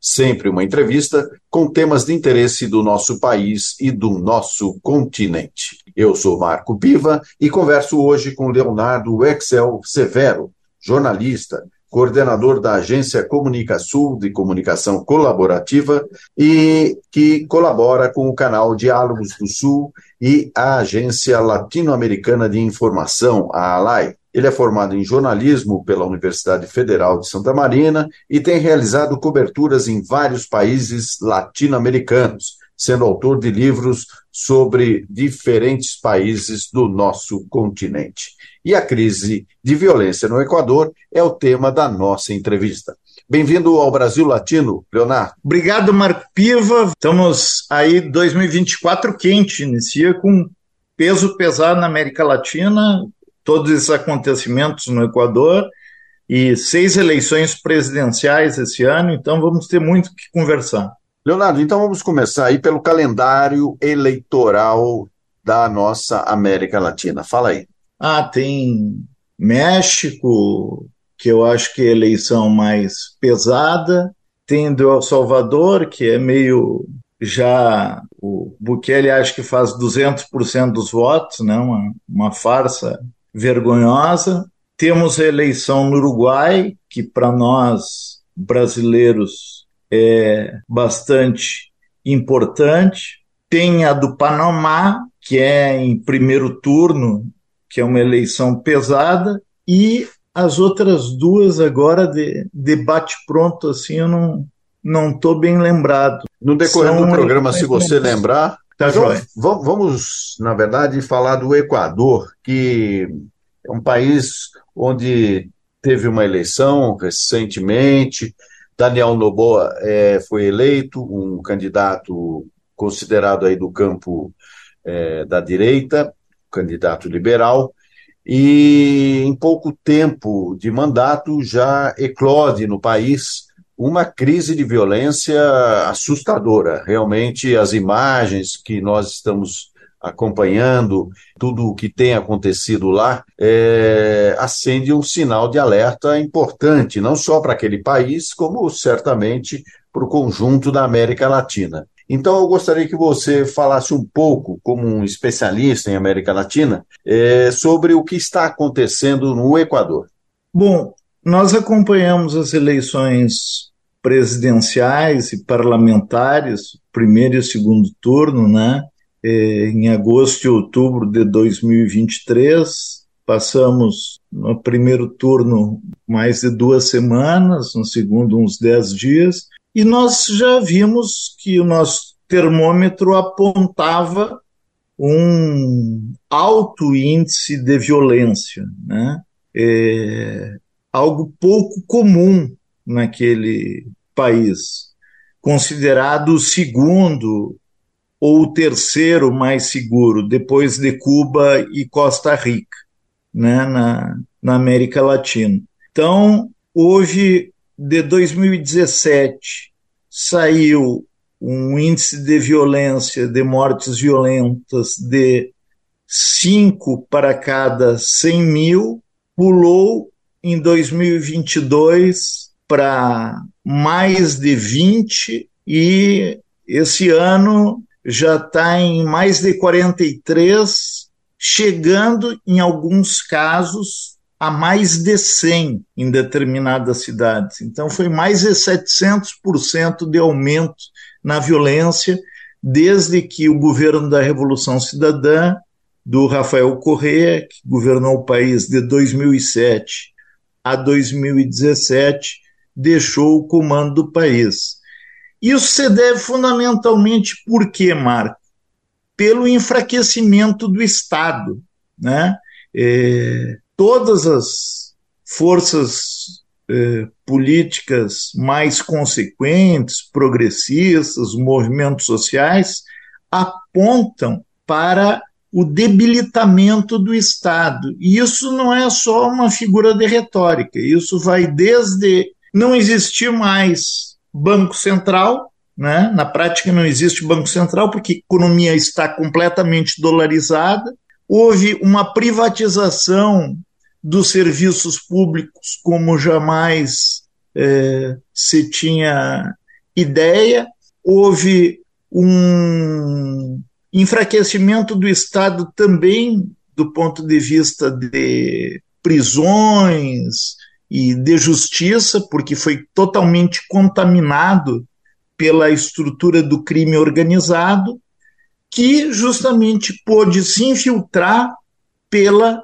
Sempre uma entrevista com temas de interesse do nosso país e do nosso continente. Eu sou Marco Piva e converso hoje com Leonardo Excel Severo, jornalista, coordenador da Agência Comunicação de Comunicação Colaborativa e que colabora com o canal Diálogos do Sul e a Agência Latino-Americana de Informação, a ALAI. Ele é formado em jornalismo pela Universidade Federal de Santa Marina e tem realizado coberturas em vários países latino-americanos, sendo autor de livros sobre diferentes países do nosso continente. E a crise de violência no Equador é o tema da nossa entrevista. Bem-vindo ao Brasil Latino, Leonardo. Obrigado, Marco Piva. Estamos aí 2024 quente, inicia com peso pesado na América Latina, todos esses acontecimentos no Equador e seis eleições presidenciais esse ano, então vamos ter muito que conversar. Leonardo, então vamos começar aí pelo calendário eleitoral da nossa América Latina. Fala aí. Ah, tem México, que eu acho que é a eleição mais pesada, tem do El Salvador, que é meio já o Bukele acho que faz 200% dos votos, né? uma, uma farsa vergonhosa. Temos a eleição no Uruguai, que para nós brasileiros é bastante importante. Tem a do Panamá, que é em primeiro turno, que é uma eleição pesada, e as outras duas agora de debate pronto assim eu não não estou bem lembrado. No decorrer São do programa, se você lembrar, Tá vamos, vamos, na verdade, falar do Equador, que é um país onde teve uma eleição recentemente. Daniel Noboa é, foi eleito, um candidato considerado aí do campo é, da direita, candidato liberal, e em pouco tempo de mandato já eclode no país uma crise de violência assustadora. Realmente, as imagens que nós estamos acompanhando, tudo o que tem acontecido lá, é, acende um sinal de alerta importante, não só para aquele país, como certamente para o conjunto da América Latina. Então, eu gostaria que você falasse um pouco, como um especialista em América Latina, é, sobre o que está acontecendo no Equador. Bom, nós acompanhamos as eleições presidenciais e parlamentares, primeiro e segundo turno, né? É, em agosto e outubro de 2023. Passamos no primeiro turno mais de duas semanas, no segundo uns dez dias, e nós já vimos que o nosso termômetro apontava um alto índice de violência, né? É algo pouco comum naquele país, considerado o segundo ou o terceiro mais seguro, depois de Cuba e Costa Rica, né, na, na América Latina. Então, hoje, de 2017, saiu um índice de violência, de mortes violentas, de 5 para cada 100 mil, pulou em 2022 para mais de 20 e esse ano já está em mais de 43, chegando em alguns casos a mais de 100 em determinadas cidades. Então foi mais de 700% de aumento na violência desde que o governo da Revolução Cidadã do Rafael Correa, que governou o país de 2007 a 2017, deixou o comando do país. Isso se deve fundamentalmente por quê, Marco? Pelo enfraquecimento do Estado. Né? É, todas as forças é, políticas mais consequentes, progressistas, movimentos sociais, apontam para o debilitamento do Estado. E isso não é só uma figura de retórica, isso vai desde não existir mais Banco Central, né? na prática não existe Banco Central porque a economia está completamente dolarizada, houve uma privatização dos serviços públicos como jamais é, se tinha ideia, houve um enfraquecimento do Estado também do ponto de vista de prisões e de justiça, porque foi totalmente contaminado pela estrutura do crime organizado, que justamente pôde se infiltrar pela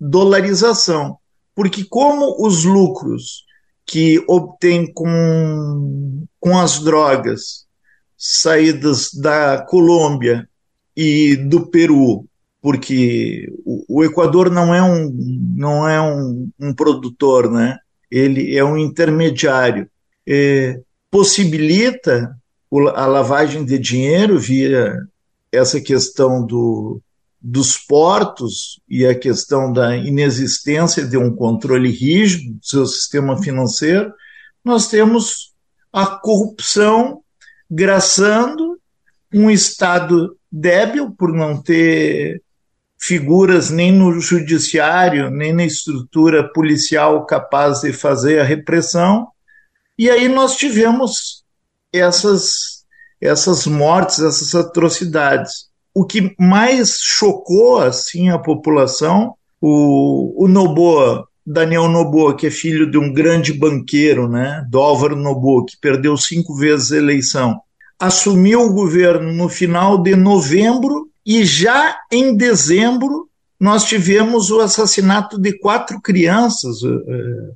dolarização. Porque, como os lucros que obtém com, com as drogas saídas da Colômbia e do Peru, porque o, o Equador não é um, não é um, um, produtor, né? ele é um intermediário. É, possibilita a lavagem de dinheiro via essa questão do, dos portos e a questão da inexistência de um controle rígido do seu sistema financeiro, nós temos a corrupção graçando um Estado débil por não ter figuras nem no judiciário, nem na estrutura policial capaz de fazer a repressão. E aí nós tivemos essas, essas mortes, essas atrocidades. O que mais chocou assim a população, o, o Noboa, Daniel Noboa, que é filho de um grande banqueiro, né, do Noboa, que perdeu cinco vezes a eleição, assumiu o governo no final de novembro e já em dezembro nós tivemos o assassinato de quatro crianças. Eh,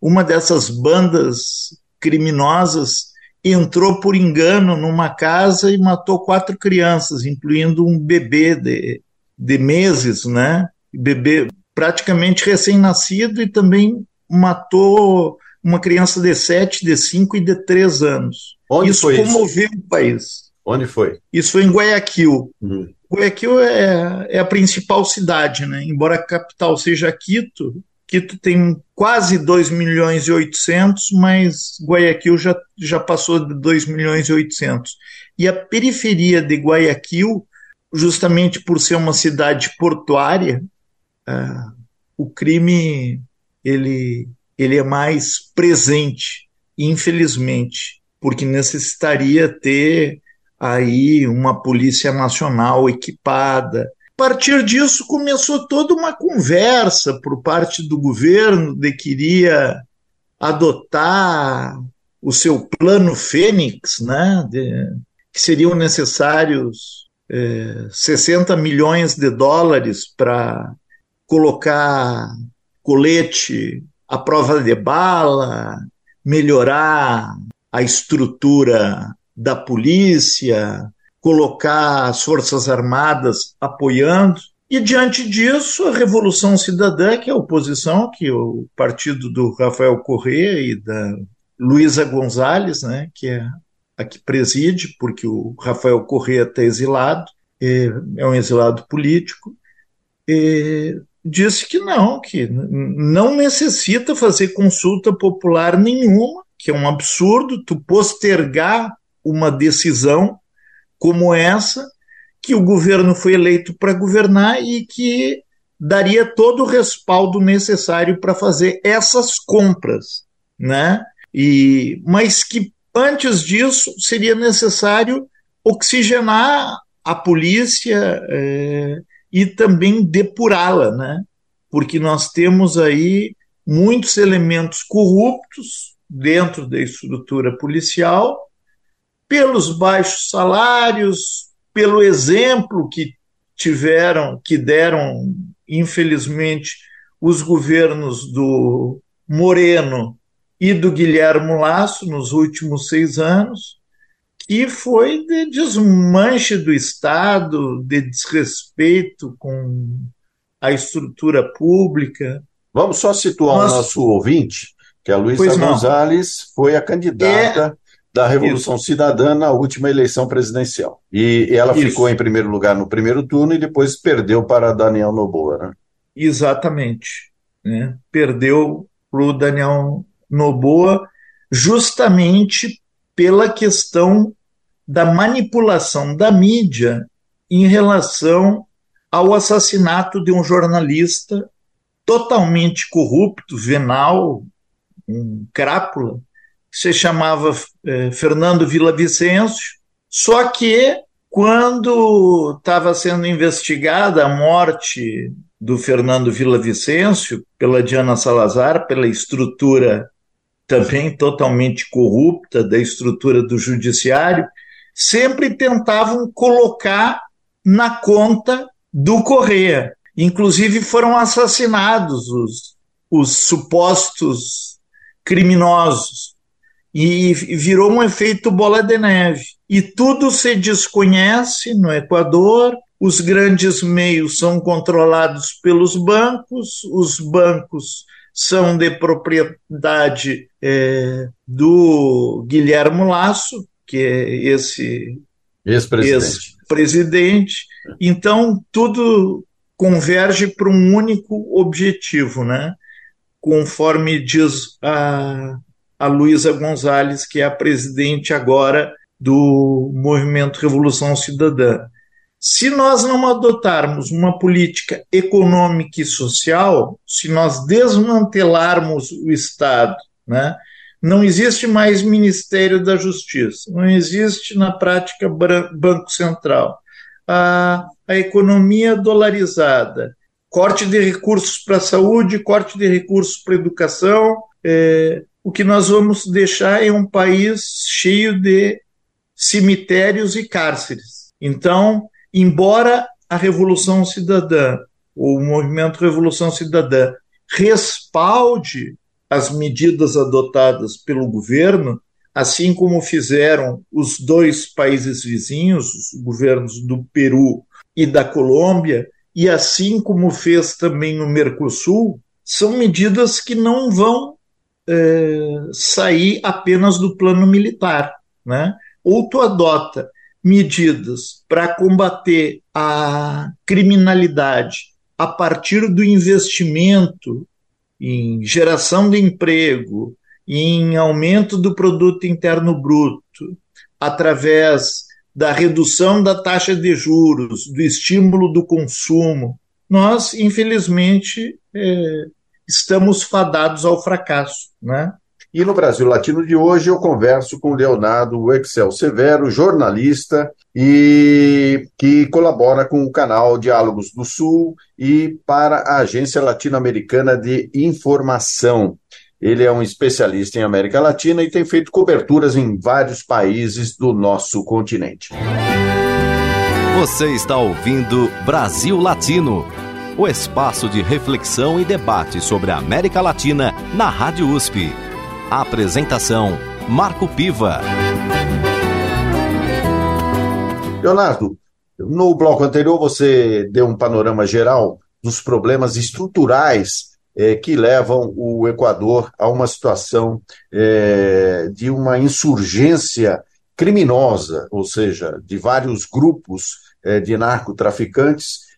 uma dessas bandas criminosas entrou por engano numa casa e matou quatro crianças, incluindo um bebê de, de meses, né? Bebê praticamente recém-nascido e também matou uma criança de sete, de cinco e de três anos. Onde isso comoveu isso? o país. Onde foi? Isso foi em Guayaquil. Uhum. Guayaquil é, é, a principal cidade, né? Embora a capital seja Quito, Quito tem quase 2 milhões e 800, mas Guayaquil já, já passou de 2 milhões e 800. E a periferia de Guayaquil, justamente por ser uma cidade portuária, uh, o crime ele, ele é mais presente, infelizmente porque necessitaria ter aí uma polícia nacional equipada. A partir disso começou toda uma conversa por parte do governo de que iria adotar o seu plano Fênix, né, de, que seriam necessários é, 60 milhões de dólares para colocar colete à prova de bala, melhorar a estrutura da polícia, colocar as Forças Armadas apoiando. E diante disso, a Revolução Cidadã, que é a oposição, que é o partido do Rafael Correa e da Luísa Gonzalez, né, que é a que preside, porque o Rafael Correa está exilado, é, é um exilado político, disse que não, que não necessita fazer consulta popular nenhuma, que é um absurdo tu postergar uma decisão como essa, que o governo foi eleito para governar e que daria todo o respaldo necessário para fazer essas compras, né? E mas que antes disso seria necessário oxigenar a polícia é, e também depurá-la, né? Porque nós temos aí muitos elementos corruptos dentro da estrutura policial, pelos baixos salários, pelo exemplo que tiveram, que deram, infelizmente, os governos do Moreno e do Guilherme Lasso nos últimos seis anos, que foi de desmanche do Estado, de desrespeito com a estrutura pública. Vamos só situar Nós... o nosso ouvinte que a Luísa Gonzalez foi a candidata da Revolução Isso. Cidadã na última eleição presidencial. E ela Isso. ficou em primeiro lugar no primeiro turno e depois perdeu para Daniel Noboa, né? Exatamente. Né? Perdeu para o Daniel Noboa justamente pela questão da manipulação da mídia em relação ao assassinato de um jornalista totalmente corrupto, venal, um crápula, se chamava eh, Fernando Vicencio. só que quando estava sendo investigada a morte do Fernando Vicencio pela Diana Salazar, pela estrutura também totalmente corrupta da estrutura do judiciário, sempre tentavam colocar na conta do Correia. Inclusive foram assassinados os, os supostos criminosos. E virou um efeito bola de neve. E tudo se desconhece no Equador, os grandes meios são controlados pelos bancos, os bancos são de propriedade é, do Guilhermo Lasso, que é esse ex-presidente. Ex então, tudo converge para um único objetivo, né? conforme diz a, a Luísa Gonzalez, que é a presidente agora do Movimento Revolução Cidadã. Se nós não adotarmos uma política econômica e social, se nós desmantelarmos o Estado, né, não existe mais Ministério da Justiça, não existe na prática Banco Central. A, a economia dolarizada, corte de recursos para a saúde, corte de recursos para a educação. É, o que nós vamos deixar é um país cheio de cemitérios e cárceres. Então, embora a Revolução Cidadã, o movimento Revolução Cidadã, respalde as medidas adotadas pelo governo, assim como fizeram os dois países vizinhos, os governos do Peru e da Colômbia, e assim como fez também no Mercosul, são medidas que não vão é, sair apenas do plano militar. Né? Ou tu adota medidas para combater a criminalidade a partir do investimento em geração de emprego, em aumento do produto interno bruto, através da redução da taxa de juros, do estímulo do consumo, nós, infelizmente, é, estamos fadados ao fracasso. Né? E no Brasil Latino de hoje eu converso com Leonardo Excel Severo, jornalista e que colabora com o canal Diálogos do Sul e para a Agência Latino-Americana de Informação. Ele é um especialista em América Latina e tem feito coberturas em vários países do nosso continente. Você está ouvindo Brasil Latino, o espaço de reflexão e debate sobre a América Latina na Rádio USP. apresentação: Marco Piva. Leonardo, no bloco anterior você deu um panorama geral dos problemas estruturais é, que levam o Equador a uma situação é, de uma insurgência criminosa, ou seja, de vários grupos é, de narcotraficantes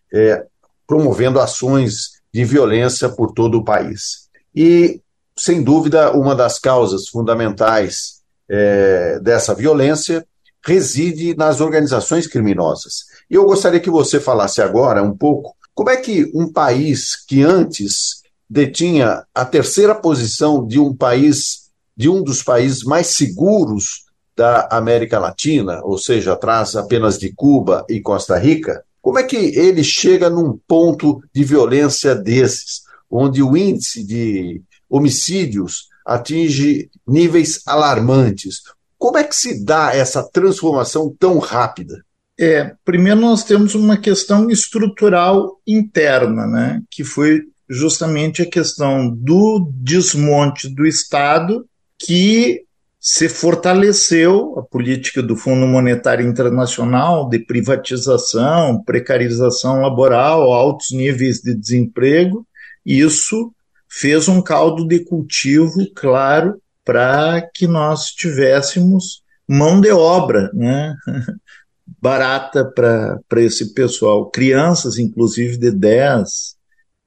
promovendo ações de violência por todo o país. E, sem dúvida, uma das causas fundamentais é, dessa violência reside nas organizações criminosas. E eu gostaria que você falasse agora um pouco como é que um país que antes detinha a terceira posição de um país, de um dos países mais seguros da América Latina, ou seja, atrás apenas de Cuba e Costa Rica, como é que ele chega num ponto de violência desses, onde o índice de homicídios atinge níveis alarmantes? Como é que se dá essa transformação tão rápida? É, primeiro nós temos uma questão estrutural interna, né, que foi justamente a questão do desmonte do Estado que se fortaleceu a política do Fundo Monetário Internacional de privatização, precarização laboral, altos níveis de desemprego. Isso fez um caldo de cultivo, claro, para que nós tivéssemos mão de obra, né? barata para esse pessoal. Crianças, inclusive, de 10,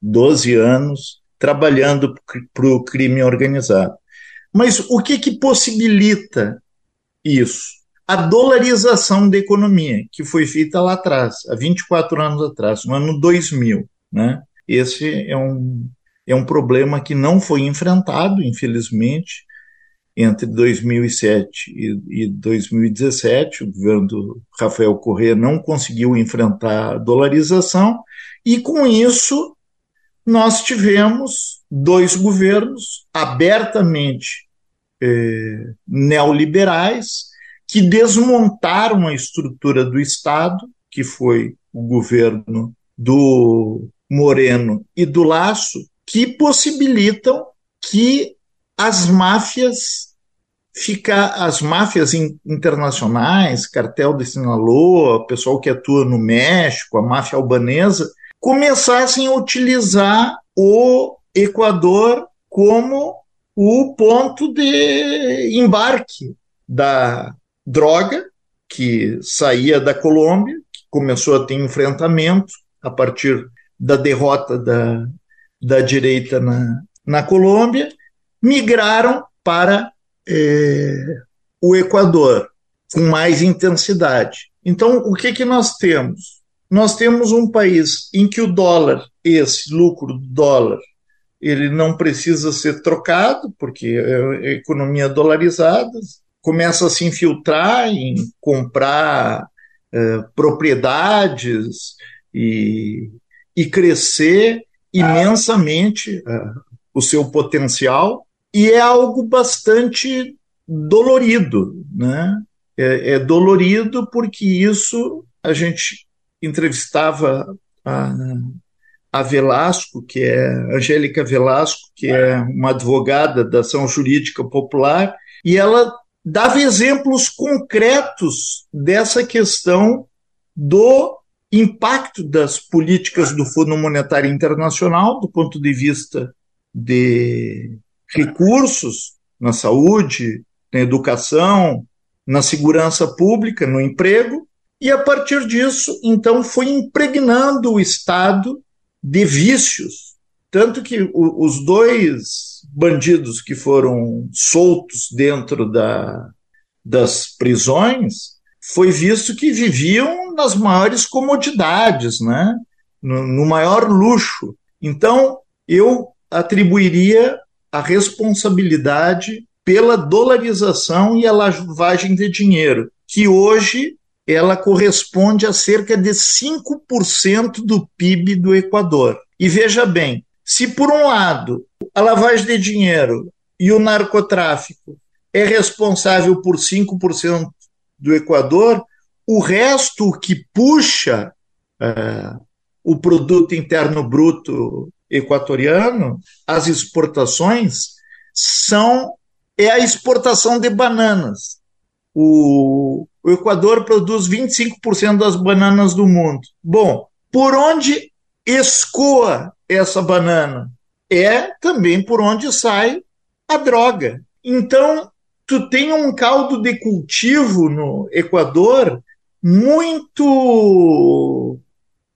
12 anos, trabalhando para o crime organizado. Mas o que, que possibilita isso? A dolarização da economia, que foi feita lá atrás, há 24 anos atrás, no ano 2000. Né? Esse é um, é um problema que não foi enfrentado, infelizmente, entre 2007 e, e 2017. O governo do Rafael Correa não conseguiu enfrentar a dolarização, e com isso nós tivemos dois governos abertamente eh, neoliberais que desmontaram a estrutura do Estado, que foi o governo do Moreno e do Laço, que possibilitam que as máfias ficar as máfias internacionais, cartel de Sinaloa, pessoal que atua no México, a máfia albanesa, começassem a utilizar o Equador como o ponto de embarque da droga que saía da Colômbia, que começou a ter enfrentamento a partir da derrota da, da direita na, na Colômbia, migraram para eh, o Equador com mais intensidade. Então, o que, que nós temos? nós temos um país em que o dólar, esse lucro do dólar, ele não precisa ser trocado, porque é economia dolarizada, começa a se infiltrar em comprar é, propriedades e, e crescer imensamente é, o seu potencial, e é algo bastante dolorido, né? É, é dolorido porque isso a gente entrevistava a, a Velasco, que é Angélica Velasco, que é uma advogada da ação jurídica popular, e ela dava exemplos concretos dessa questão do impacto das políticas do Fundo Monetário Internacional do ponto de vista de recursos na saúde, na educação, na segurança pública, no emprego, e a partir disso, então, foi impregnando o Estado de vícios. Tanto que o, os dois bandidos que foram soltos dentro da, das prisões foi visto que viviam nas maiores comodidades, né? no, no maior luxo. Então, eu atribuiria a responsabilidade pela dolarização e a lavagem de dinheiro, que hoje ela corresponde a cerca de 5% do PIB do Equador. E veja bem, se por um lado a lavagem de dinheiro e o narcotráfico é responsável por 5% do Equador, o resto que puxa é, o produto interno bruto equatoriano, as exportações, são é a exportação de bananas. O, o Equador produz 25% das bananas do mundo. Bom, por onde escoa essa banana? É também por onde sai a droga. Então, tu tem um caldo de cultivo no Equador muito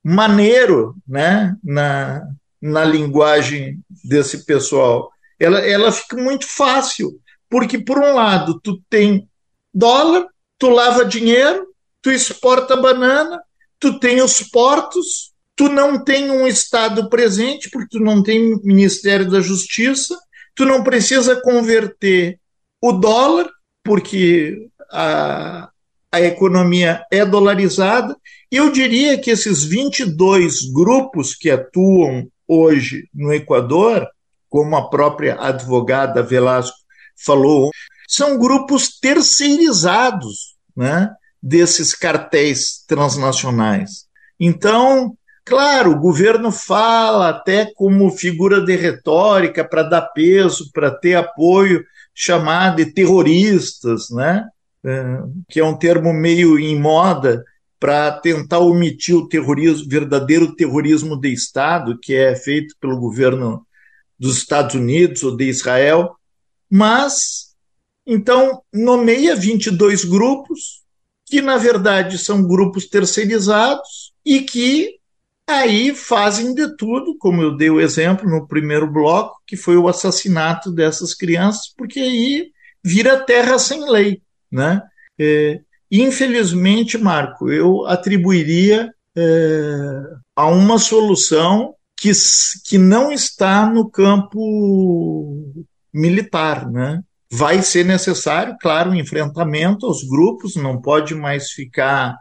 maneiro, né, na, na linguagem desse pessoal. Ela, ela fica muito fácil, porque por um lado tu tem dólar, tu lava dinheiro, tu exporta banana, tu tem os portos, tu não tem um Estado presente, porque tu não tem Ministério da Justiça, tu não precisa converter o dólar, porque a, a economia é dolarizada. Eu diria que esses 22 grupos que atuam hoje no Equador, como a própria advogada Velasco falou, são grupos terceirizados né, desses cartéis transnacionais. Então, claro, o governo fala até como figura de retórica para dar peso, para ter apoio, chamar de terroristas, né, é, que é um termo meio em moda para tentar omitir o terrorismo, verdadeiro terrorismo de Estado, que é feito pelo governo dos Estados Unidos ou de Israel, mas Então, nomeia 22 grupos, que na verdade são grupos terceirizados e que aí fazem de tudo, como eu dei o exemplo no primeiro bloco, que foi o assassinato dessas crianças, porque aí vira terra sem lei. Né? É, infelizmente, Marco, eu atribuiria é, a uma solução que, que não está no campo militar, né? Vai ser necessário, claro, um enfrentamento aos grupos, não pode mais ficar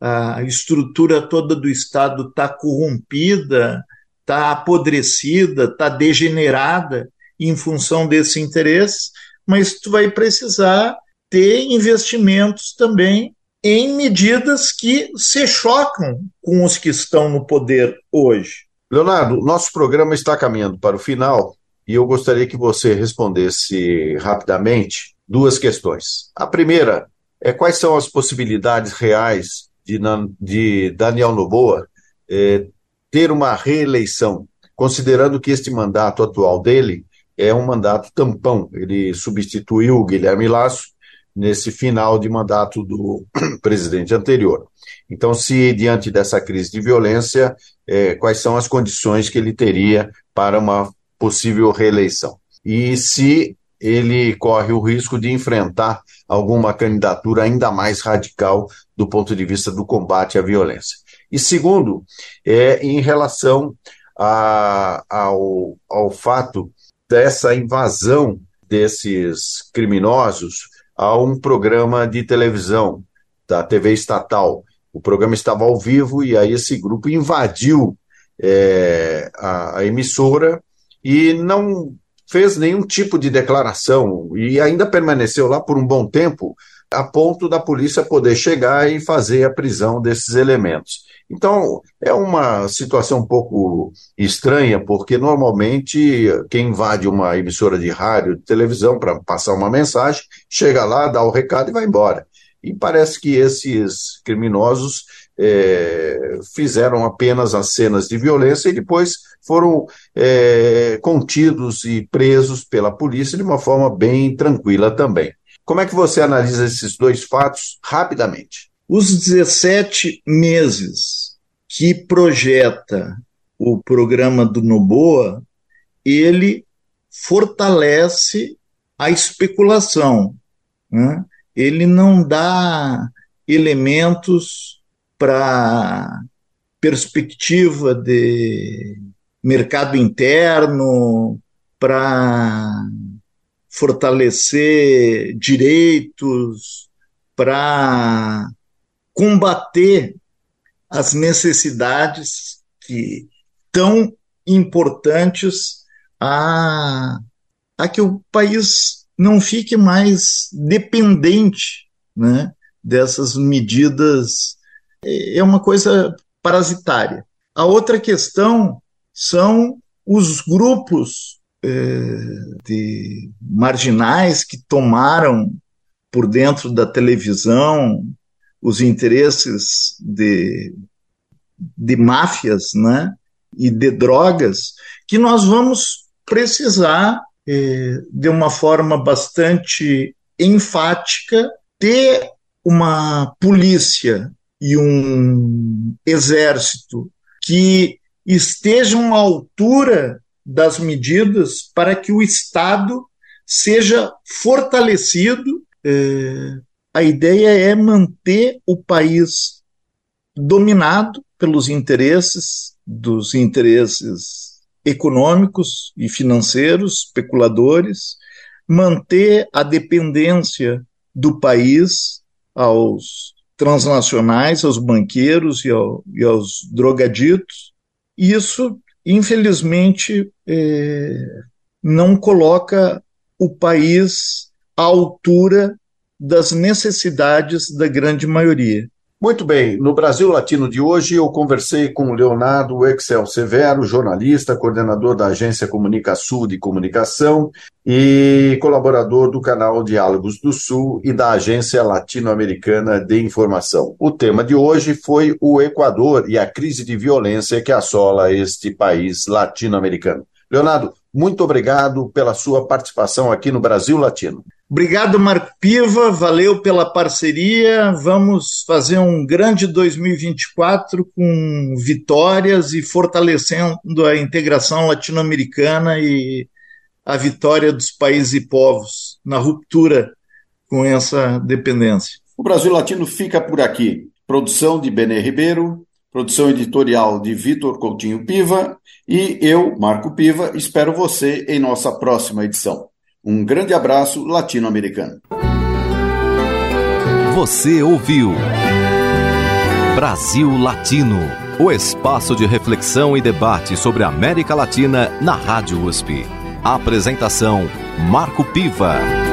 a estrutura toda do Estado está corrompida, está apodrecida, está degenerada em função desse interesse, mas tu vai precisar ter investimentos também em medidas que se chocam com os que estão no poder hoje. Leonardo, nosso programa está caminhando para o final e eu gostaria que você respondesse rapidamente duas questões. A primeira é quais são as possibilidades reais de, de Daniel Noboa é, ter uma reeleição, considerando que este mandato atual dele é um mandato tampão. Ele substituiu o Guilherme Lasso nesse final de mandato do presidente anterior. Então, se diante dessa crise de violência, é, quais são as condições que ele teria para uma possível reeleição? E se ele corre o risco de enfrentar alguma candidatura ainda mais radical do ponto de vista do combate à violência. E segundo, é em relação a, ao, ao fato dessa invasão desses criminosos a um programa de televisão da TV estatal. O programa estava ao vivo e aí esse grupo invadiu é, a, a emissora e não fez nenhum tipo de declaração e ainda permaneceu lá por um bom tempo, a ponto da polícia poder chegar e fazer a prisão desses elementos. Então, é uma situação um pouco estranha, porque normalmente quem invade uma emissora de rádio, de televisão para passar uma mensagem, chega lá, dá o recado e vai embora. E parece que esses criminosos é, fizeram apenas as cenas de violência e depois foram é, contidos e presos pela polícia de uma forma bem tranquila também. Como é que você analisa esses dois fatos rapidamente? Os 17 meses que projeta o programa do Noboa, ele fortalece a especulação. Né? Ele não dá elementos para perspectiva de mercado interno, para fortalecer direitos, para combater as necessidades que tão importantes a, a que o país não fique mais dependente né, dessas medidas. É uma coisa parasitária. A outra questão são os grupos eh, de marginais que tomaram por dentro da televisão os interesses de, de máfias né, e de drogas, que nós vamos precisar, eh, de uma forma bastante enfática, ter uma polícia e um exército que estejam à altura das medidas para que o Estado seja fortalecido. É, a ideia é manter o país dominado pelos interesses dos interesses econômicos e financeiros, especuladores, manter a dependência do país aos transnacionais, aos banqueiros e, ao, e aos drogaditos, isso, infelizmente, é, não coloca o país à altura das necessidades da grande maioria. Muito bem, no Brasil Latino de hoje eu conversei com Leonardo Excel Severo, jornalista, coordenador da Agência Comunica Sul de Comunicação e colaborador do canal Diálogos do Sul e da Agência Latino-Americana de Informação. O tema de hoje foi o Equador e a crise de violência que assola este país latino-americano. Leonardo, muito obrigado pela sua participação aqui no Brasil Latino. Obrigado, Marco Piva, valeu pela parceria. Vamos fazer um grande 2024 com vitórias e fortalecendo a integração latino-americana e a vitória dos países e povos na ruptura com essa dependência. O Brasil Latino fica por aqui. Produção de Benê Ribeiro, produção editorial de Vitor Coutinho Piva e eu, Marco Piva, espero você em nossa próxima edição. Um grande abraço latino-americano. Você ouviu Brasil Latino, o espaço de reflexão e debate sobre a América Latina na Rádio USP. Apresentação Marco Piva.